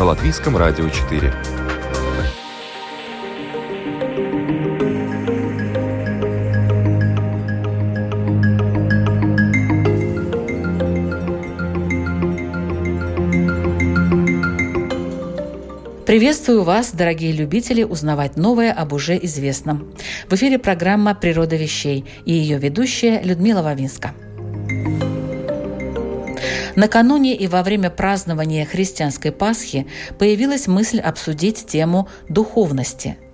На Латвийском радио 4. Приветствую вас, дорогие любители, узнавать новое об уже известном. В эфире программа «Природа вещей» и ее ведущая Людмила Вавинска. Накануне и во время празднования христианской Пасхи появилась мысль обсудить тему духовности –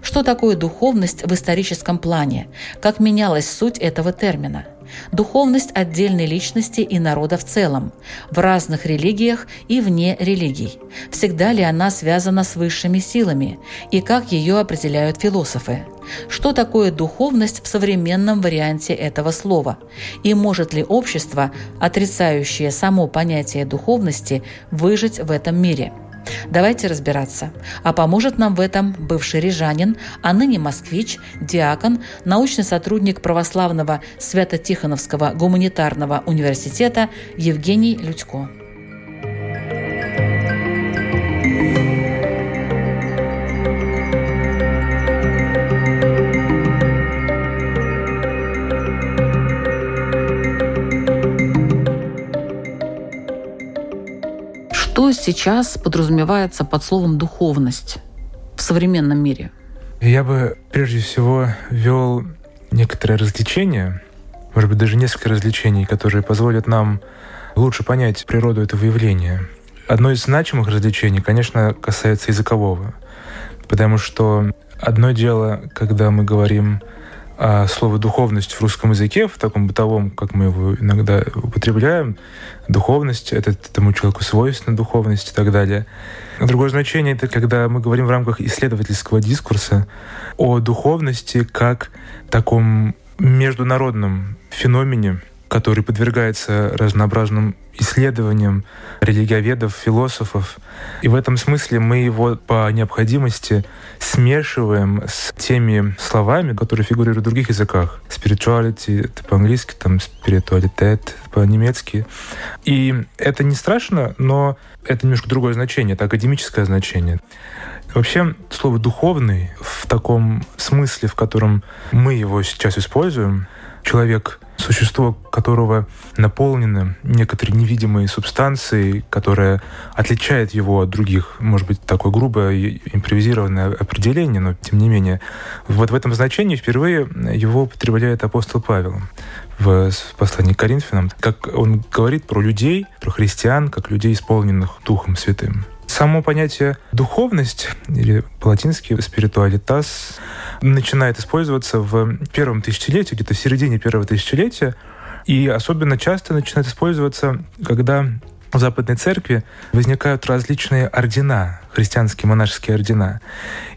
что такое духовность в историческом плане? Как менялась суть этого термина? Духовность отдельной личности и народа в целом, в разных религиях и вне религий. Всегда ли она связана с высшими силами? И как ее определяют философы? Что такое духовность в современном варианте этого слова? И может ли общество, отрицающее само понятие духовности, выжить в этом мире? Давайте разбираться. А поможет нам в этом бывший рижанин, а ныне москвич, диакон, научный сотрудник православного Свято-Тихоновского гуманитарного университета Евгений Людько. Сейчас подразумевается под словом «духовность» в современном мире? Я бы прежде всего ввел некоторое развлечение, может быть, даже несколько развлечений, которые позволят нам лучше понять природу этого явления. Одно из значимых развлечений, конечно, касается языкового, потому что одно дело, когда мы говорим а слово «духовность» в русском языке, в таком бытовом, как мы его иногда употребляем, духовность — это этому человеку свойственна духовность и так далее. Другое значение — это когда мы говорим в рамках исследовательского дискурса о духовности как таком международном феномене, который подвергается разнообразным исследованиям религиоведов, философов. И в этом смысле мы его по необходимости смешиваем с теми словами, которые фигурируют в других языках. Spirituality — это по-английски, там spiritualitet по-немецки. И это не страшно, но это немножко другое значение, это академическое значение. Вообще, слово «духовный» в таком смысле, в котором мы его сейчас используем, человек существо которого наполнено некоторой невидимой субстанцией, которая отличает его от других, может быть, такое грубое импровизированное определение, но тем не менее. Вот в этом значении впервые его употребляет апостол Павел в послании к Коринфянам, как он говорит про людей, про христиан, как людей, исполненных Духом Святым. Само понятие «духовность» или по-латински «спиритуалитас» начинает использоваться в первом тысячелетии, где-то в середине первого тысячелетия, и особенно часто начинает использоваться, когда в Западной Церкви возникают различные ордена, христианские монашеские ордена.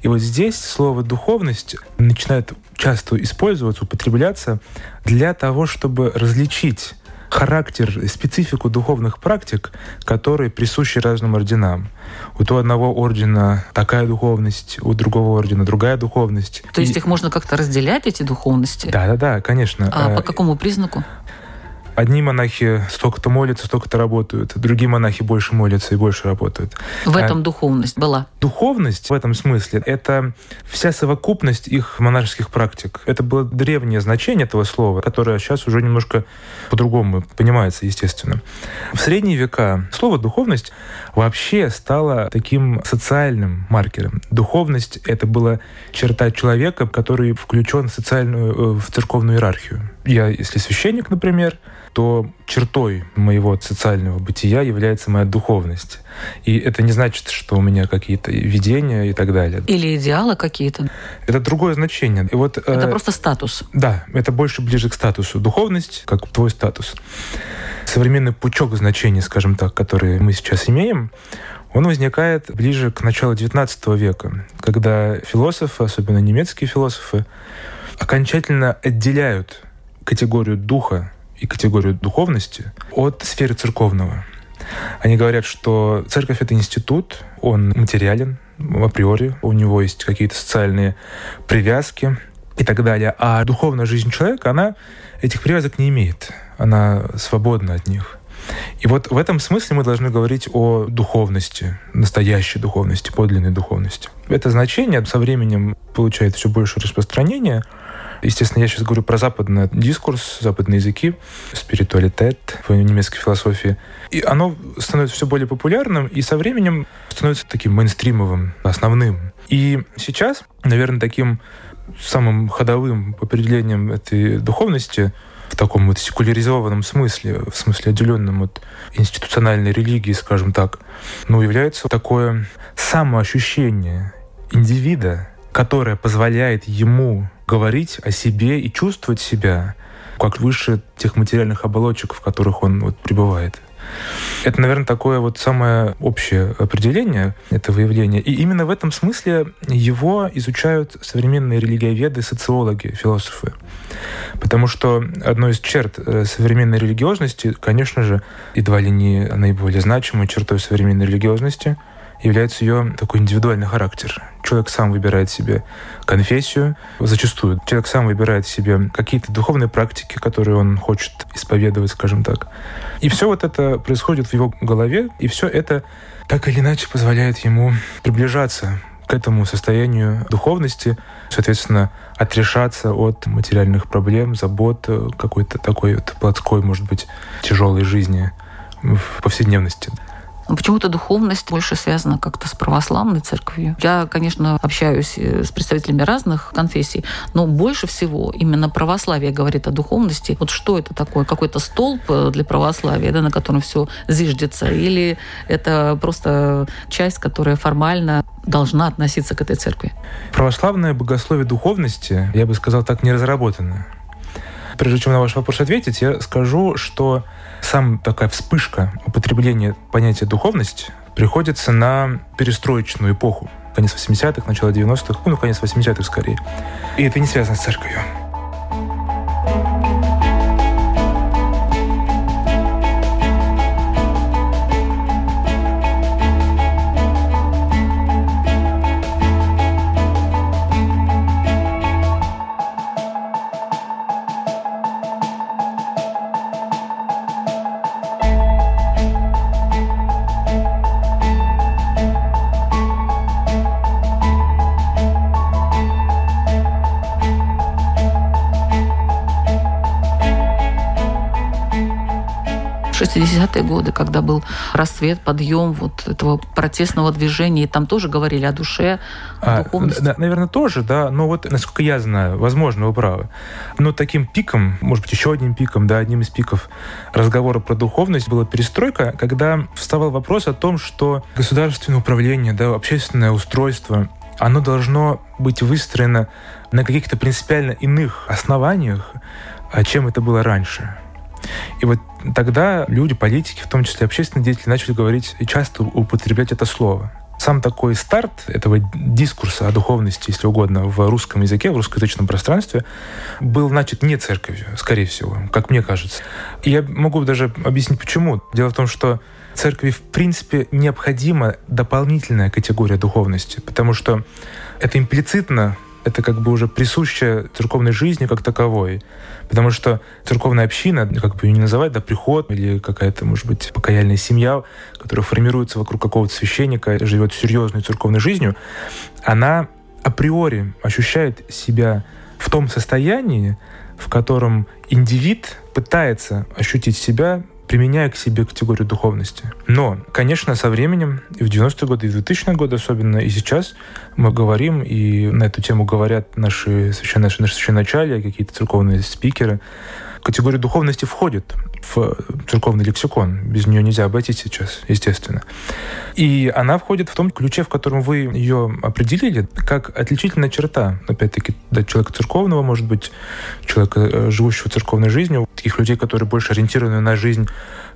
И вот здесь слово «духовность» начинает часто использоваться, употребляться для того, чтобы различить характер, специфику духовных практик, которые присущи разным орденам. У то одного ордена такая духовность, у другого ордена другая духовность. То есть их можно как-то разделять, эти духовности? Да, да, да, конечно. А по какому признаку? Одни монахи столько-то молятся, столько-то работают, другие монахи больше молятся и больше работают. В этом а духовность была? Духовность в этом смысле — это вся совокупность их монашеских практик. Это было древнее значение этого слова, которое сейчас уже немножко по-другому понимается, естественно. В средние века слово «духовность» вообще стало таким социальным маркером. Духовность — это была черта человека, который включен в социальную, э, в церковную иерархию. Я, если священник, например, то чертой моего социального бытия является моя духовность. И это не значит, что у меня какие-то видения и так далее. Или идеалы какие-то. Это другое значение. И вот, это э, просто статус. Да, это больше ближе к статусу. Духовность как твой статус. Современный пучок значений, скажем так, которые мы сейчас имеем, он возникает ближе к началу XIX века, когда философы, особенно немецкие философы, окончательно отделяют категорию духа и категорию духовности от сферы церковного. Они говорят, что церковь — это институт, он материален априори, у него есть какие-то социальные привязки и так далее. А духовная жизнь человека, она этих привязок не имеет. Она свободна от них. И вот в этом смысле мы должны говорить о духовности, настоящей духовности, подлинной духовности. Это значение со временем получает все больше распространения — Естественно, я сейчас говорю про западный дискурс, западные языки, спиритуалитет в немецкой философии. И оно становится все более популярным, и со временем становится таким мейнстримовым, основным. И сейчас, наверное, таким самым ходовым определением этой духовности в таком вот секуляризованном смысле, в смысле отделенном от институциональной религии, скажем так, ну, является такое самоощущение индивида, которое позволяет ему говорить о себе и чувствовать себя как выше тех материальных оболочек, в которых он вот пребывает. Это, наверное, такое вот самое общее определение этого явления. И именно в этом смысле его изучают современные религиоведы, социологи, философы. Потому что одной из черт э, современной религиозности, конечно же, едва ли не наиболее значимой чертой современной религиозности — является ее такой индивидуальный характер. Человек сам выбирает себе конфессию, зачастую. Человек сам выбирает себе какие-то духовные практики, которые он хочет исповедовать, скажем так. И все вот это происходит в его голове, и все это так или иначе позволяет ему приближаться к этому состоянию духовности, соответственно, отрешаться от материальных проблем, забот, какой-то такой вот плотской, может быть, тяжелой жизни в повседневности. Почему-то духовность больше связана как-то с православной церковью. Я, конечно, общаюсь э, с представителями разных конфессий, но больше всего именно православие говорит о духовности. Вот что это такое? Какой-то столб э, для православия, да, на котором все зиждется? Или это просто часть, которая формально должна относиться к этой церкви? Православное богословие духовности, я бы сказал так, не разработано. Прежде чем на ваш вопрос ответить, я скажу, что сам такая вспышка употребления понятия духовность приходится на перестроечную эпоху. Конец 80-х, начало 90-х, ну, конец 80-х скорее. И это не связано с церковью. 60-е годы, когда был расцвет, подъем вот этого протестного движения, и там тоже говорили о душе, о а, духовности. Да, наверное, тоже, да, но вот, насколько я знаю, возможно, вы правы. Но таким пиком, может быть, еще одним пиком, да, одним из пиков разговора про духовность была перестройка, когда вставал вопрос о том, что государственное управление, да, общественное устройство, оно должно быть выстроено на каких-то принципиально иных основаниях, а чем это было раньше. И вот тогда люди, политики, в том числе общественные деятели, начали говорить и часто употреблять это слово. Сам такой старт этого дискурса о духовности, если угодно, в русском языке, в русскоязычном пространстве, был начат не церковью, скорее всего, как мне кажется. И я могу даже объяснить, почему. Дело в том, что церкви, в принципе, необходима дополнительная категория духовности, потому что это имплицитно это как бы уже присуще церковной жизни как таковой. Потому что церковная община, как бы ее не называть, да, приход или какая-то, может быть, покаяльная семья, которая формируется вокруг какого-то священника, живет серьезной церковной жизнью, она априори ощущает себя в том состоянии, в котором индивид пытается ощутить себя применяя к себе категорию духовности. Но, конечно, со временем, и в 90-е годы, и в 2000-е годы особенно, и сейчас мы говорим, и на эту тему говорят наши, священные, наши священначалия, какие-то церковные спикеры, категория духовности входит в церковный лексикон. Без нее нельзя обойтись сейчас, естественно. И она входит в том ключе, в котором вы ее определили, как отличительная черта, опять-таки, да, человека церковного, может быть, человека, э, живущего церковной жизнью, таких людей, которые больше ориентированы на жизнь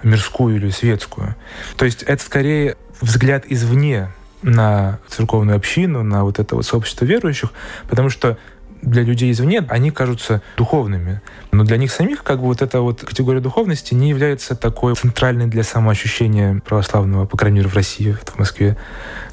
мирскую или светскую. То есть это скорее взгляд извне на церковную общину, на вот это вот сообщество верующих, потому что для людей извне они кажутся духовными. Но для них самих как бы вот эта вот категория духовности не является такой центральной для самоощущения православного, по крайней мере, в России, в Москве.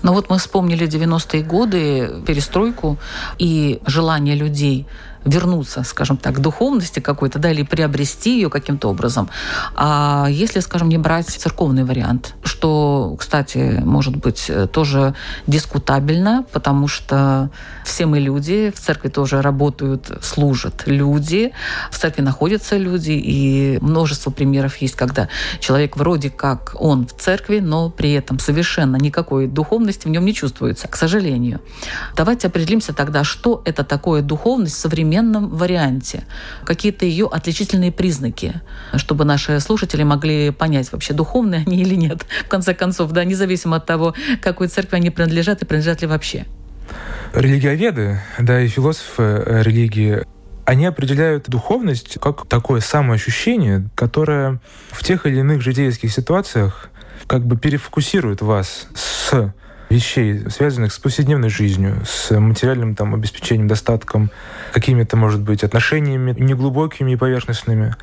Но вот мы вспомнили 90-е годы, перестройку и желание людей вернуться, скажем так, к духовности какой-то, да, или приобрести ее каким-то образом. А если, скажем, не брать церковный вариант, что, кстати, может быть тоже дискутабельно, потому что все мы люди, в церкви тоже работают, служат люди, в церкви находятся люди, и множество примеров есть, когда человек вроде как он в церкви, но при этом совершенно никакой духовности в нем не чувствуется, к сожалению. Давайте определимся тогда, что это такое духовность современная современном варианте, какие-то ее отличительные признаки, чтобы наши слушатели могли понять, вообще духовные они или нет, в конце концов, да, независимо от того, какой церкви они принадлежат и принадлежат ли вообще. Религиоведы, да, и философы э, религии они определяют духовность как такое самоощущение, которое в тех или иных житейских ситуациях как бы перефокусирует вас с вещей, связанных с повседневной жизнью, с материальным там, обеспечением, достатком, какими-то, может быть, отношениями неглубокими и поверхностными,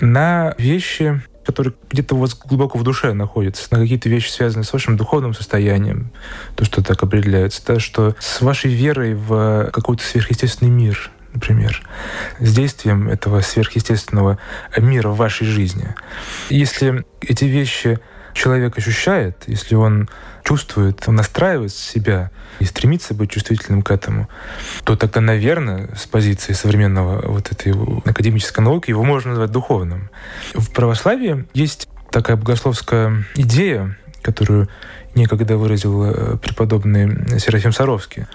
на вещи, которые где-то у вас глубоко в душе находятся, на какие-то вещи, связанные с вашим духовным состоянием, то, что так определяется, да, что с вашей верой в какой-то сверхъестественный мир, например, с действием этого сверхъестественного мира в вашей жизни. Если эти вещи человек ощущает, если он чувствует, настраивает себя и стремится быть чувствительным к этому, то тогда, наверное, с позиции современного вот этой академической науки его можно назвать духовным. В православии есть такая богословская идея, которую некогда выразил э, преподобный Серафим Саровский,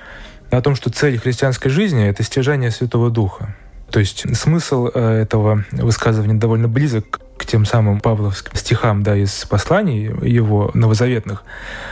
о том, что цель христианской жизни — это стяжание Святого Духа. То есть смысл э, этого высказывания довольно близок к тем самым павловским стихам да, из посланий его новозаветных.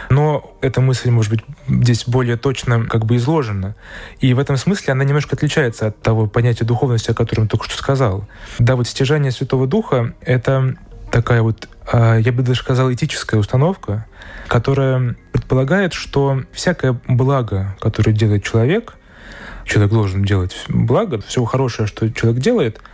Но эта мысль, может быть, здесь более точно как бы изложена. И в этом смысле она немножко отличается от того понятия духовности, о котором только что сказал. Да, вот стяжание Святого Духа — это такая вот, а, я бы даже сказал, этическая установка, которая предполагает, что всякое благо, которое делает человек, человек должен делать благо, все хорошее, что человек делает —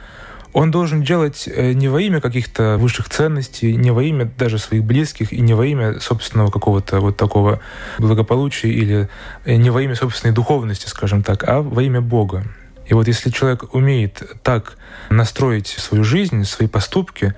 он должен делать э, не во имя каких-то высших ценностей, не во имя даже своих близких и не во имя собственного какого-то вот такого благополучия или э, не во имя собственной духовности, скажем так, а во имя Бога. И вот если человек умеет так настроить свою жизнь, свои поступки,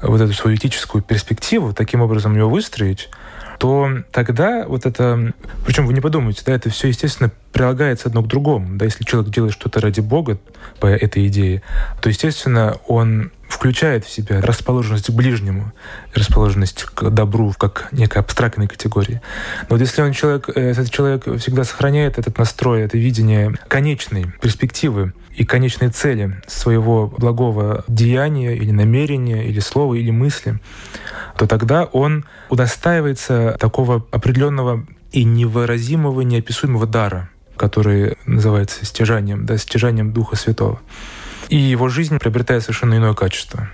вот эту свою этическую перспективу, таким образом ее выстроить, то тогда вот это... Причем вы не подумайте, да, это все, естественно, прилагается одно к другому. Да, если человек делает что-то ради Бога по этой идее, то, естественно, он включает в себя расположенность к ближнему, расположенность к добру как некой абстрактной категории. Но вот если он человек, э, этот человек всегда сохраняет этот настрой, это видение конечной перспективы и конечной цели своего благого деяния или намерения, или слова, или мысли, то тогда он удостаивается такого определенного и невыразимого, неописуемого дара, который называется стяжанием, да, стяжанием Духа Святого. И его жизнь приобретает совершенно иное качество.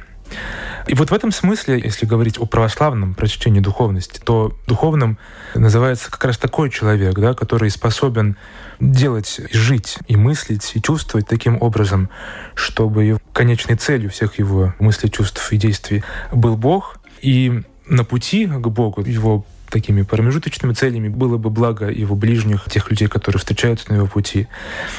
И вот в этом смысле, если говорить о православном прочтении духовности, то духовным называется как раз такой человек, да, который способен делать, жить и мыслить, и чувствовать таким образом, чтобы конечной целью всех его мыслей, чувств и действий был Бог, и на пути к Богу, его такими промежуточными целями было бы благо его ближних, тех людей, которые встречаются на его пути.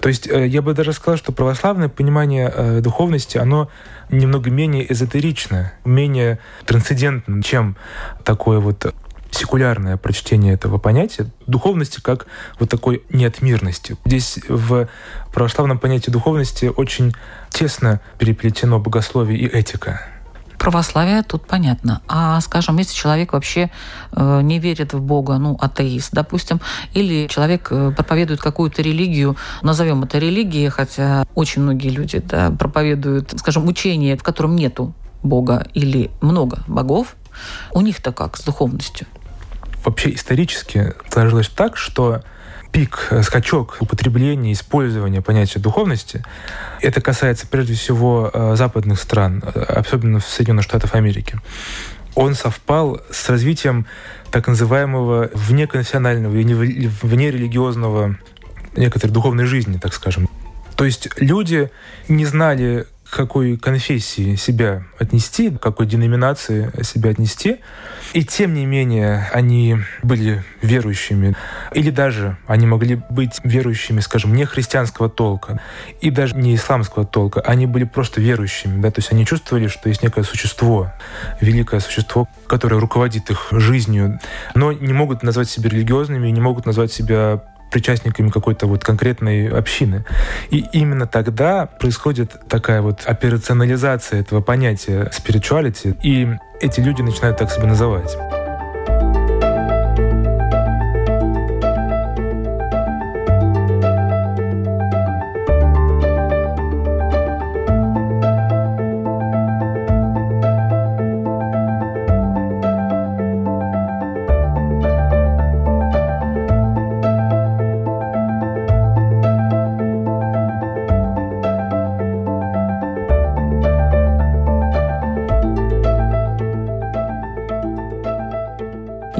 То есть э, я бы даже сказал, что православное понимание э, духовности, оно немного менее эзотерично, менее трансцендентно, чем такое вот секулярное прочтение этого понятия духовности как вот такой неотмирности. Здесь в православном понятии духовности очень тесно переплетено богословие и этика. Православие тут понятно. А, скажем, если человек вообще э, не верит в Бога, ну, атеист, допустим, или человек э, проповедует какую-то религию, назовем это религией, хотя очень многие люди да, проповедуют, скажем, учение, в котором нету Бога или много богов, у них-то как с духовностью? Вообще исторически сложилось так, что пик, э, скачок употребления, использования понятия духовности, это касается прежде всего э, западных стран, э, особенно в Соединенных Штатах Америки. Он совпал с развитием так называемого внеконфессионального и внерелигиозного некоторой духовной жизни, так скажем. То есть люди не знали, какой конфессии себя отнести, к какой деноминации себя отнести. И тем не менее они были верующими. Или даже они могли быть верующими, скажем, не христианского толка и даже не исламского толка. Они были просто верующими. Да? То есть они чувствовали, что есть некое существо, великое существо, которое руководит их жизнью, но не могут назвать себя религиозными, не могут назвать себя причастниками какой-то вот конкретной общины. И именно тогда происходит такая вот операционализация этого понятия spirituality, и эти люди начинают так себя называть.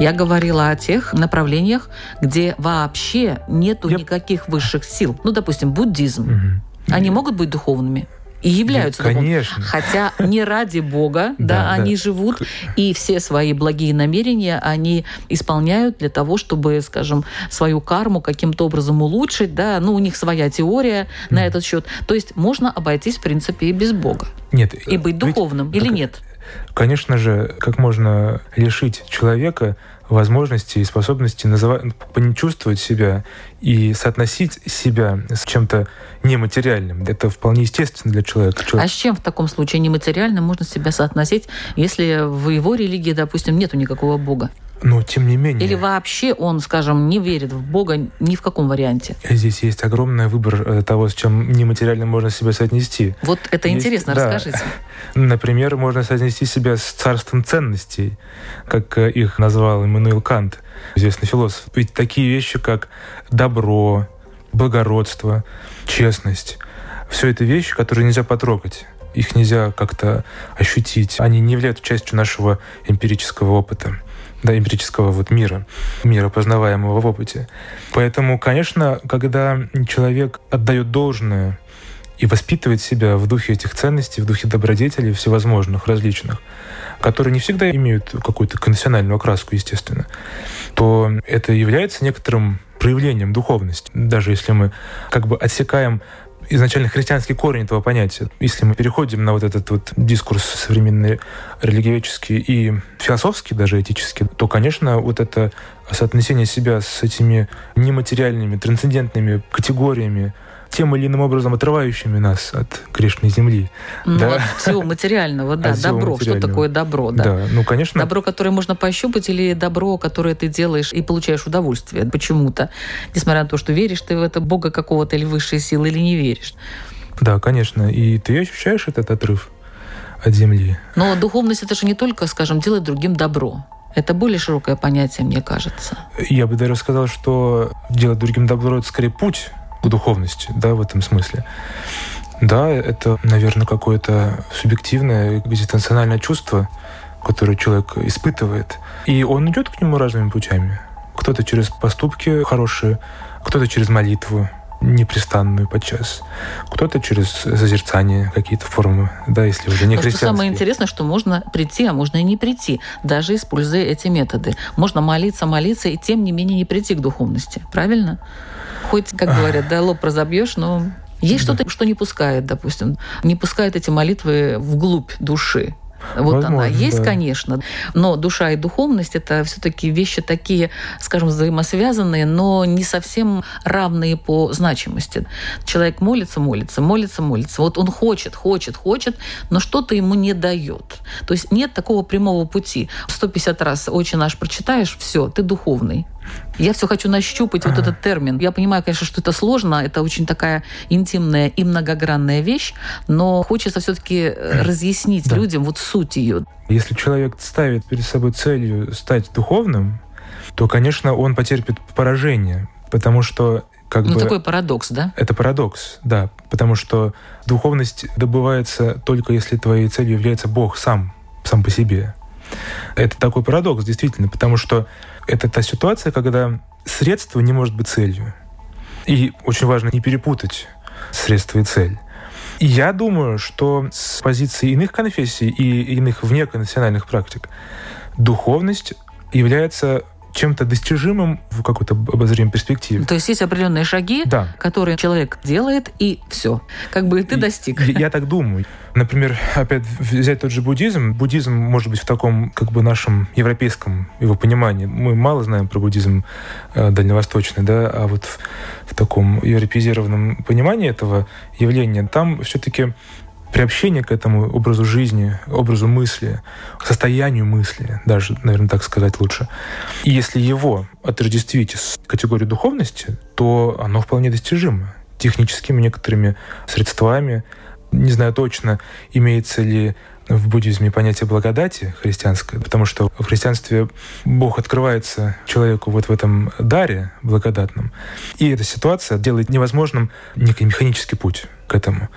Я говорила о тех направлениях, где вообще нету Я... никаких высших сил. Ну, допустим, буддизм. Угу. Они могут быть духовными? и являются ну, конечно. Хотя не ради Бога, да, они живут, и все свои благие намерения они исполняют для того, чтобы, скажем, свою карму каким-то образом улучшить, да, ну, у них своя теория на этот счет. То есть можно обойтись, в принципе, и без Бога. Нет. И быть духовным, или нет? Конечно же, как можно лишить человека возможности и способности называть, чувствовать себя и соотносить себя с чем-то нематериальным. Это вполне естественно для человека. А с чем в таком случае нематериальным можно себя соотносить, если в его религии, допустим, нету никакого бога? Но тем не менее. Или вообще он, скажем, не верит в Бога ни в каком варианте? Здесь есть огромный выбор э, того, с чем нематериально можно себя соотнести. Вот это есть, интересно, да. расскажите. Например, можно соотнести себя с царством ценностей, как э, их назвал Иммануил Кант, известный философ. Ведь такие вещи, как добро, благородство, честность, все это вещи, которые нельзя потрогать их нельзя как-то ощутить. Они не являются частью нашего эмпирического опыта да, эмпирического вот мира, мира, познаваемого в опыте. Поэтому, конечно, когда человек отдает должное и воспитывает себя в духе этих ценностей, в духе добродетелей всевозможных, различных, которые не всегда имеют какую-то конфессиональную окраску, естественно, то это является некоторым проявлением духовности. Даже если мы как бы отсекаем изначально христианский корень этого понятия. Если мы переходим на вот этот вот дискурс современный религиоведческий и философский, даже этический, то, конечно, вот это соотнесение себя с этими нематериальными, трансцендентными категориями, тем или иным образом отрывающими нас от грешной земли. Ну, да? от всего материального, да, от добро. Что такое добро, да? Да, ну, конечно. Добро, которое можно пощупать, или добро, которое ты делаешь и получаешь удовольствие почему-то, несмотря на то, что веришь ты в это Бога какого-то или высшие силы, или не веришь. Да, конечно. И ты ощущаешь этот отрыв от земли. Но духовность это же не только, скажем, делать другим добро. Это более широкое понятие, мне кажется. Я бы даже сказал, что делать другим добро – это скорее путь к духовности, да, в этом смысле. Да, это, наверное, какое-то субъективное экзистенциональное чувство, которое человек испытывает. И он идет к нему разными путями. Кто-то через поступки хорошие, кто-то через молитву, непрестанную подчас. Кто-то через созерцание какие-то формы, да, если уже не христианские. самое интересное, что можно прийти, а можно и не прийти, даже используя эти методы. Можно молиться, молиться, и тем не менее не прийти к духовности. Правильно? Хоть, как говорят, да, лоб разобьешь, но есть что-то, что не пускает, допустим, не пускает эти молитвы вглубь души. Вот Возможно, она есть, да. конечно, но душа и духовность это все-таки вещи такие, скажем, взаимосвязанные, но не совсем равные по значимости. Человек молится, молится, молится, молится. Вот он хочет, хочет, хочет, но что-то ему не дает. То есть нет такого прямого пути. 150 раз «Отче наш» прочитаешь, все, ты духовный. Я все хочу нащупать вот этот термин. Я понимаю, конечно, что это сложно, это очень такая интимная и многогранная вещь, но хочется все-таки э, разъяснить да. людям вот суть ее. Если человек ставит перед собой целью стать духовным, то, конечно, он потерпит поражение, потому что как ну, бы... такой парадокс, да? Это парадокс, да, потому что духовность добывается только если твоей целью является Бог сам, сам по себе. Это такой парадокс, действительно, потому что это та ситуация, когда средство не может быть целью. И очень важно не перепутать средство и цель. И я думаю, что с позиции иных конфессий и иных внеконфессиональных практик духовность является чем-то достижимым в какой-то обозримой перспективе. То есть есть определенные шаги, да. которые человек делает, и все. Как бы ты достиг. Я, я так думаю. Например, опять взять тот же буддизм. Буддизм может быть в таком как бы нашем европейском его понимании. Мы мало знаем про буддизм э, дальневосточный, да, а вот в, в таком европеизированном понимании этого явления там все-таки приобщение к этому образу жизни, образу мысли, состоянию мысли, даже, наверное, так сказать лучше. И если его отождествить с категорией духовности, то оно вполне достижимо техническими некоторыми средствами. Не знаю точно, имеется ли в буддизме понятие благодати христианское, потому что в христианстве Бог открывается человеку вот в этом даре благодатном. И эта ситуация делает невозможным некий механический путь к этому.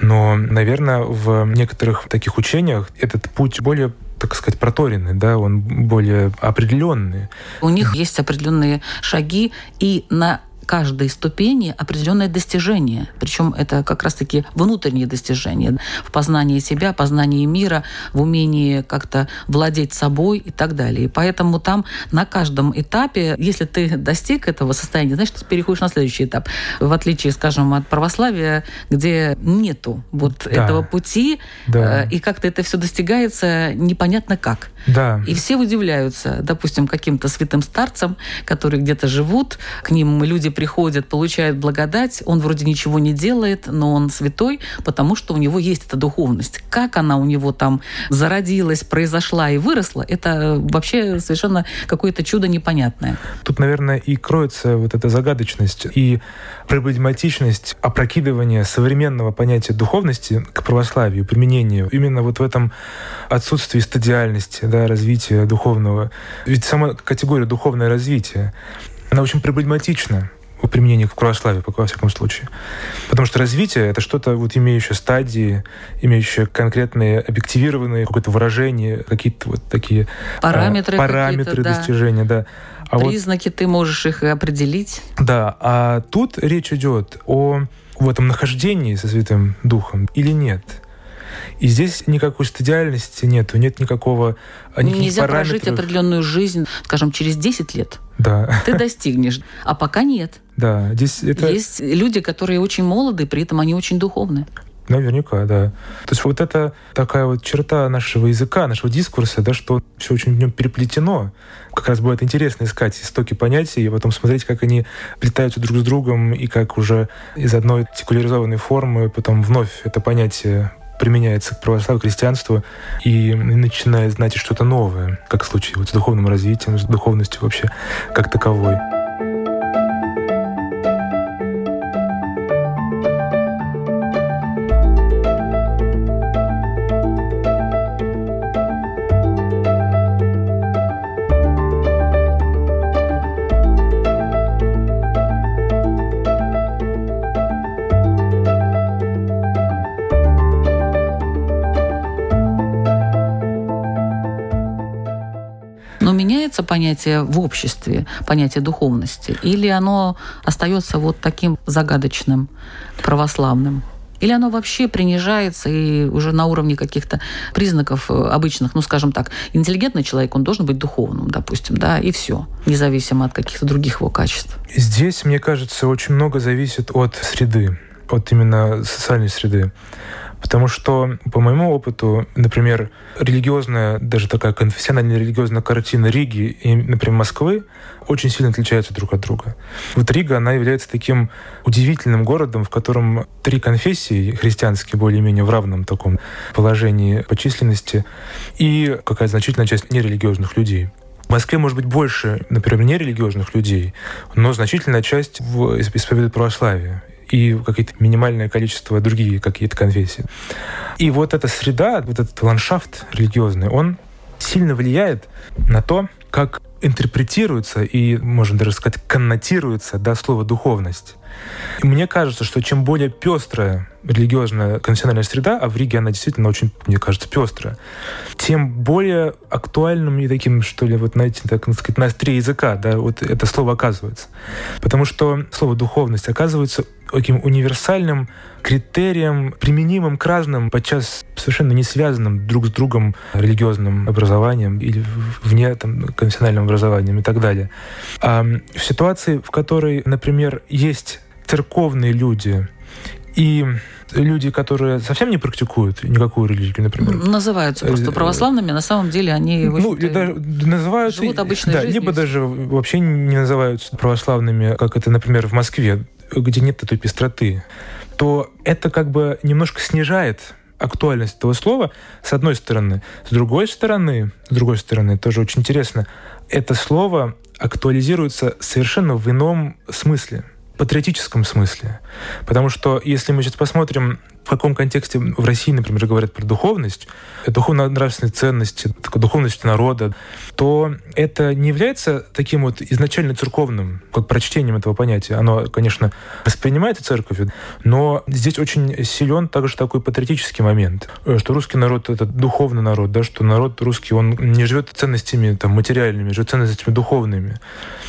Но, наверное, в некоторых таких учениях этот путь более так сказать, проторенный, да, он более определенный. У них есть определенные шаги, и на каждой ступени определенное достижение. Причем это как раз-таки внутренние достижения в познании себя, познании мира, в умении как-то владеть собой и так далее. И поэтому там на каждом этапе, если ты достиг этого состояния, значит, ты переходишь на следующий этап. В отличие, скажем, от православия, где нету вот да. этого пути, да. Э, и как-то это все достигается непонятно как. Да. И все удивляются, допустим, каким-то святым старцам, которые где-то живут, к ним люди приходят, получают благодать, он вроде ничего не делает, но он святой, потому что у него есть эта духовность. Как она у него там зародилась, произошла и выросла, это вообще совершенно какое-то чудо непонятное. Тут, наверное, и кроется вот эта загадочность и проблематичность опрокидывания современного понятия духовности к православию, применению именно вот в этом отсутствии стадиальности, да, развития духовного. Ведь сама категория духовное развитие, она очень проблематична по применению к православию, во всяком случае. Потому что развитие — это что-то, вот имеющее стадии, имеющее конкретные объективированные какое-то выражение, какие-то вот такие параметры, а, параметры достижения, да. А Признаки, вот, ты можешь их определить. Да, а тут речь идет о в этом нахождении со Святым Духом или нет. И здесь никакой стадиальности нету, нет никакого никаких Нельзя прожить определенную жизнь, скажем, через 10 лет. Да. Ты достигнешь, а пока нет. Да, здесь это... Есть люди, которые очень молоды, при этом они очень духовны. Наверняка, да. То есть вот это такая вот черта нашего языка, нашего дискурса, да, что все очень в нем переплетено. Как раз будет интересно искать истоки понятий и потом смотреть, как они плетаются друг с другом и как уже из одной секуляризованной формы потом вновь это понятие применяется к православию, к христианству и начинает знать что-то новое, как в случае вот с духовным развитием, с духовностью вообще как таковой. Понятие в обществе, понятие духовности? Или оно остается вот таким загадочным, православным? Или оно вообще принижается и уже на уровне каких-то признаков э, обычных, ну, скажем так, интеллигентный человек, он должен быть духовным, допустим, да, и все, независимо от каких-то других его качеств. Здесь, мне кажется, очень много зависит от среды, от именно социальной среды. Потому что, по моему опыту, например, религиозная, даже такая конфессиональная религиозная картина Риги и, например, Москвы очень сильно отличаются друг от друга. Вот Рига, она является таким удивительным городом, в котором три конфессии христианские более-менее в равном таком положении по численности и какая значительная часть нерелигиозных людей. В Москве может быть больше, например, нерелигиозных людей, но значительная часть исповедует православие и какое-то минимальное количество другие какие-то конфессии. И вот эта среда, вот этот ландшафт религиозный, он сильно влияет на то, как интерпретируется и, можно даже сказать, коннотируется да, слово «духовность». И мне кажется, что чем более пестрая религиозная конфессиональная среда, а в Риге она действительно очень, мне кажется, пестрая, тем более актуальным и таким, что ли, вот, знаете, так сказать, на острие языка, да, вот это слово оказывается. Потому что слово «духовность» оказывается таким универсальным критерием, применимым к разным, подчас совершенно не связанным друг с другом религиозным образованием или вне там, конфессиональным образованием и так далее. А в ситуации, в которой, например, есть церковные люди и люди, которые совсем не практикуют никакую религию, например. Называются просто э, православными, на самом деле они ну, даже называют, живут обычной да, жизнью. Либо даже вообще не называются православными, как это, например, в Москве, где нет этой пестроты, то это как бы немножко снижает актуальность этого слова, с одной стороны. С другой стороны, с другой стороны, тоже очень интересно, это слово актуализируется совершенно в ином смысле патриотическом смысле. Потому что если мы сейчас посмотрим в каком контексте в России, например, говорят про духовность, духовно-нравственные ценности, духовность народа, то это не является таким вот изначально церковным, как прочтением этого понятия. Оно, конечно, воспринимается церковью, но здесь очень силен также такой патриотический момент, что русский народ — это духовный народ, да, что народ русский, он не живет ценностями там, материальными, живет ценностями духовными.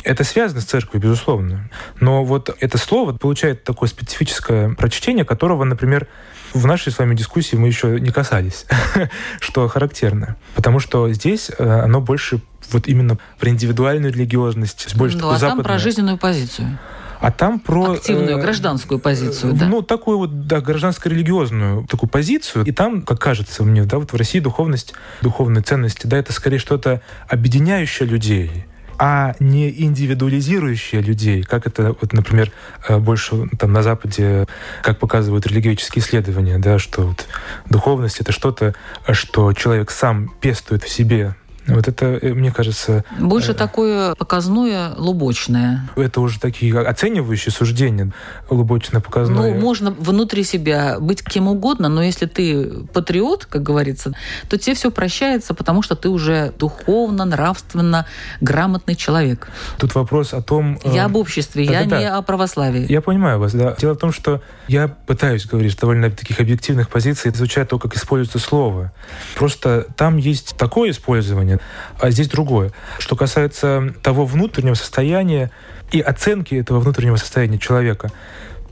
Это связано с церковью, безусловно. Но вот это слово получает такое специфическое прочтение, которого, например, в нашей с вами дискуссии мы еще не касались, что характерно. Потому что здесь э, оно больше вот именно про индивидуальную религиозность, больше ну, а там про жизненную позицию. А там про... Активную, э, гражданскую позицию, да? Ну, такую вот, да, гражданско-религиозную такую позицию. И там, как кажется мне, да, вот в России духовность, духовные ценности, да, это скорее что-то объединяющее людей а не индивидуализирующее людей, как это, вот, например, э, больше там на Западе, как показывают религиозные исследования, да, что вот духовность — это что-то, что человек сам пестует в себе вот это, э, мне кажется... Больше э, такое показное, лубочное. Это уже такие оценивающие суждения, лубочное, показное. Ну, можно внутри себя быть кем угодно, но если ты патриот, как говорится, то тебе все прощается, потому что ты уже духовно, нравственно грамотный человек. Тут вопрос о том... Я э, об обществе, да, я да, не да. о православии. Я понимаю вас, да. Дело в том, что я пытаюсь говорить довольно таких объективных позиций, изучать то, как используется слово. Просто там есть такое использование. А здесь другое. Что касается того внутреннего состояния и оценки этого внутреннего состояния человека,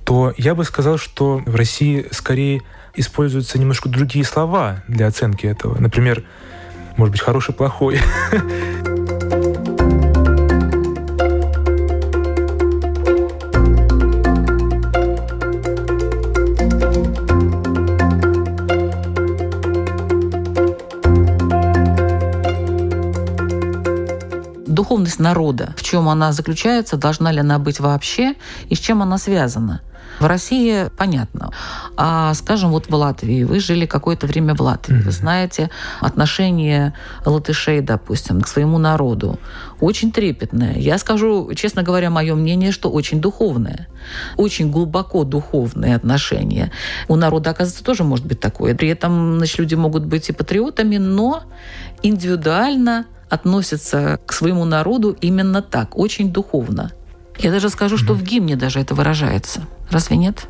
то я бы сказал, что в России скорее используются немножко другие слова для оценки этого. Например, может быть, хороший, плохой. духовность народа, в чем она заключается, должна ли она быть вообще и с чем она связана. В России понятно. А, скажем, вот в Латвии. Вы жили какое-то время в Латвии. Вы знаете отношение латышей, допустим, к своему народу. Очень трепетное. Я скажу, честно говоря, мое мнение, что очень духовное. Очень глубоко духовное отношение. У народа, оказывается, тоже может быть такое. При этом значит, люди могут быть и патриотами, но индивидуально относятся к своему народу именно так, очень духовно. Я даже скажу, что в гимне даже это выражается. Разве нет?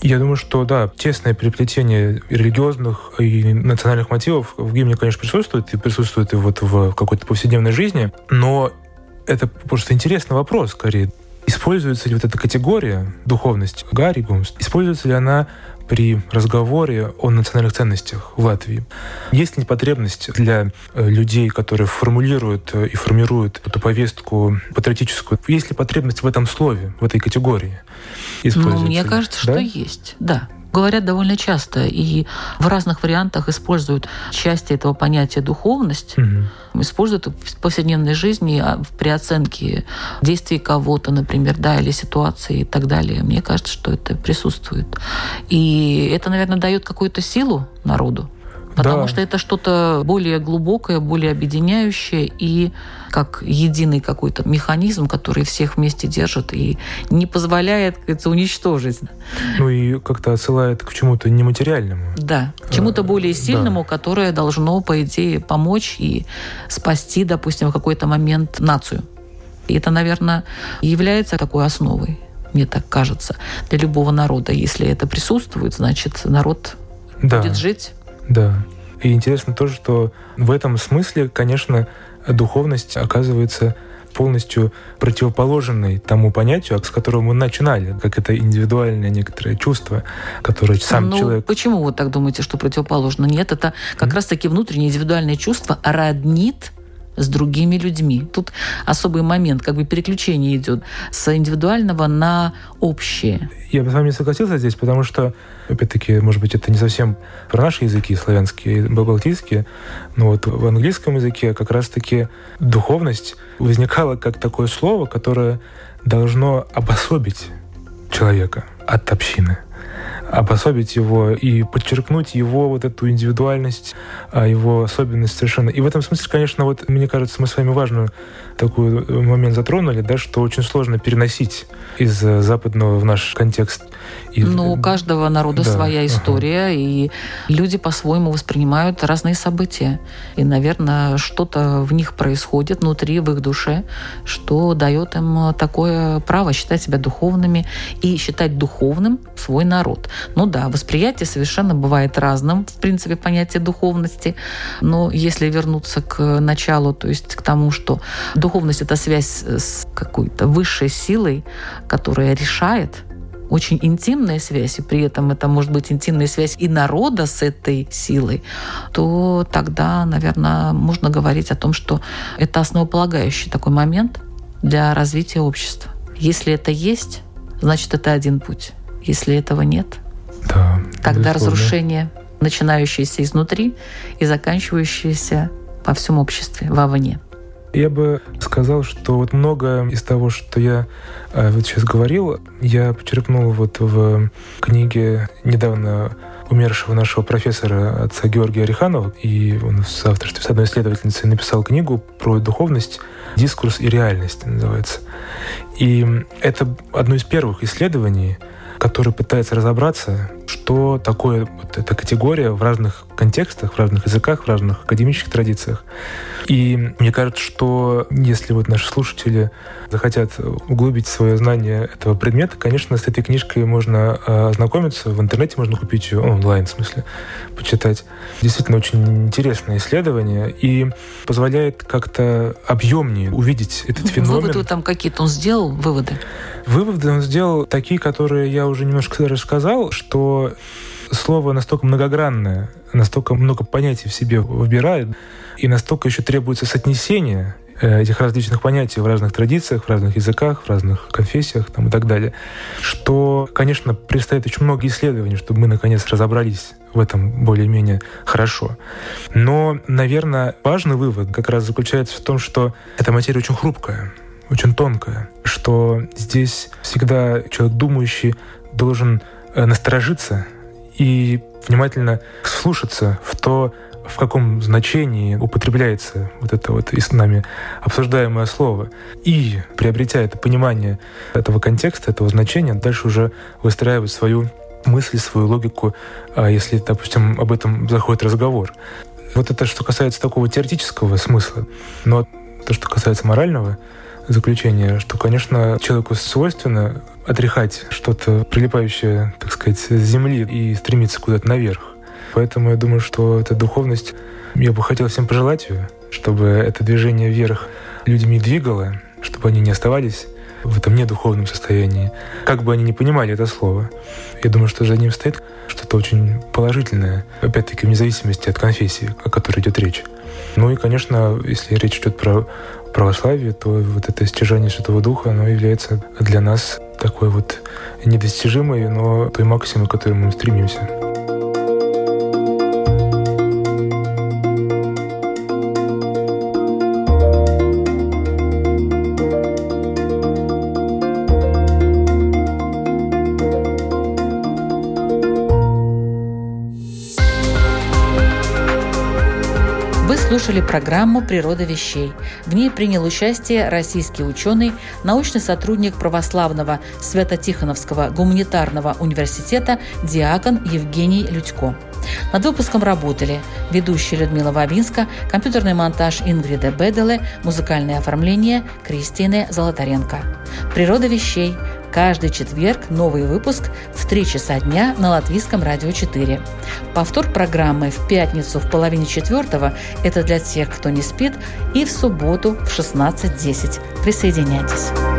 Я думаю, что да, тесное переплетение религиозных и национальных мотивов в гимне, конечно, присутствует, и присутствует и вот в какой-то повседневной жизни, но это просто интересный вопрос, скорее. Используется ли вот эта категория духовность Гаригум, используется ли она при разговоре о национальных ценностях в Латвии. Есть ли потребность для э, людей, которые формулируют э, и формируют эту повестку патриотическую, есть ли потребность в этом слове, в этой категории? Ну, мне кажется, да? что есть, да. Говорят довольно часто и в разных вариантах используют части этого понятия духовность, угу. используют в повседневной жизни а, при оценке действий кого-то, например, да, или ситуации и так далее. Мне кажется, что это присутствует. И это, наверное, дает какую-то силу народу. Потому да. что это что-то более глубокое, более объединяющее и как единый какой-то механизм, который всех вместе держит и не позволяет, как говорится, уничтожить. Ну и как-то отсылает к чему-то нематериальному. Да, к чему-то а, более сильному, да. которое должно, по идее, помочь и спасти, допустим, в какой-то момент нацию. И это, наверное, является такой основой, мне так кажется, для любого народа. Если это присутствует, значит, народ да. будет жить да. И интересно то, что в этом смысле, конечно, духовность оказывается полностью противоположной тому понятию, с которого мы начинали, как это индивидуальное некоторое чувство, которое сам ну, человек... Почему вы так думаете, что противоположно? Нет, это как mm-hmm. раз-таки внутреннее индивидуальное чувство роднит с другими людьми. Тут особый момент, как бы переключение идет с индивидуального на общее. Я бы с вами согласился здесь, потому что, опять-таки, может быть, это не совсем про наши языки славянские, балтийские, но вот в английском языке как раз-таки духовность возникала как такое слово, которое должно обособить человека от общины обособить его и подчеркнуть его вот эту индивидуальность, а, его особенность совершенно. И в этом смысле, конечно, вот мне кажется, мы с вами важную такой э, момент затронули, да, что очень сложно переносить из э, западного в наш контекст. И, ну, у каждого народа да, своя история, ага. и люди по-своему воспринимают разные события. И, наверное, что-то в них происходит внутри, в их душе, что дает им такое право считать себя духовными и считать духовным свой народ. Ну да, восприятие совершенно бывает разным, в принципе, понятие духовности. Но если вернуться к началу, то есть к тому, что Духовность — это связь с какой-то высшей силой, которая решает, очень интимная связь, и при этом это может быть интимная связь и народа с этой силой, то тогда, наверное, можно говорить о том, что это основополагающий такой момент для развития общества. Если это есть, значит, это один путь. Если этого нет, да, тогда разрушение, начинающееся изнутри и заканчивающееся во всем обществе, вовне. Я бы сказал, что вот много из того, что я э, вот сейчас говорил, я почерпнул вот в книге недавно умершего нашего профессора отца Георгия Ореханова, и он в соавторстве с одной исследовательницей написал книгу про духовность «Дискурс и реальность» называется. И это одно из первых исследований, который пытается разобраться, что такое вот эта категория в разных контекстах, в разных языках, в разных академических традициях. И мне кажется, что если вот наши слушатели захотят углубить свое знание этого предмета, конечно, с этой книжкой можно а, ознакомиться. В интернете можно купить ее, онлайн в смысле, почитать. Действительно очень интересное исследование и позволяет как-то объемнее увидеть этот феномен. Выводы там какие-то он сделал, выводы? Выводы он сделал такие, которые я уже немножко рассказал, что слово настолько многогранное, настолько много понятий в себе выбирает, и настолько еще требуется соотнесение э, этих различных понятий в разных традициях, в разных языках, в разных конфессиях там, и так далее, что, конечно, предстоит очень много исследований, чтобы мы, наконец, разобрались в этом более-менее хорошо. Но, наверное, важный вывод как раз заключается в том, что эта материя очень хрупкая, очень тонкая, что здесь всегда человек думающий должен насторожиться и внимательно слушаться в то, в каком значении употребляется вот это вот и с нами обсуждаемое слово. И, приобретя это понимание этого контекста, этого значения, дальше уже выстраивать свою мысль, свою логику, а если, допустим, об этом заходит разговор. Вот это что касается такого теоретического смысла. Но то, что касается морального заключения, что, конечно, человеку свойственно отряхать что-то прилипающее, так сказать, с земли и стремиться куда-то наверх. Поэтому я думаю, что эта духовность, я бы хотел всем пожелать ее, чтобы это движение вверх людьми двигало, чтобы они не оставались в этом недуховном состоянии, как бы они ни понимали это слово. Я думаю, что за ним стоит что-то очень положительное, опять-таки, вне зависимости от конфессии, о которой идет речь. Ну и, конечно, если речь идет про православие, то вот это стяжание Святого Духа, оно является для нас такой вот недостижимой, но той максимумой, к которой мы стремимся. Программу «Природа вещей». В ней принял участие российский ученый, научный сотрудник православного Свято-Тихоновского гуманитарного университета диакон Евгений Людько. Над выпуском работали ведущая Людмила Вавинска, компьютерный монтаж Ингрида Беделе, музыкальное оформление Кристины Золотаренко. «Природа вещей» Каждый четверг новый выпуск в 3 часа дня на Латвийском радио 4. Повтор программы в пятницу в половине четвертого – это для тех, кто не спит, и в субботу в 16.10. Присоединяйтесь.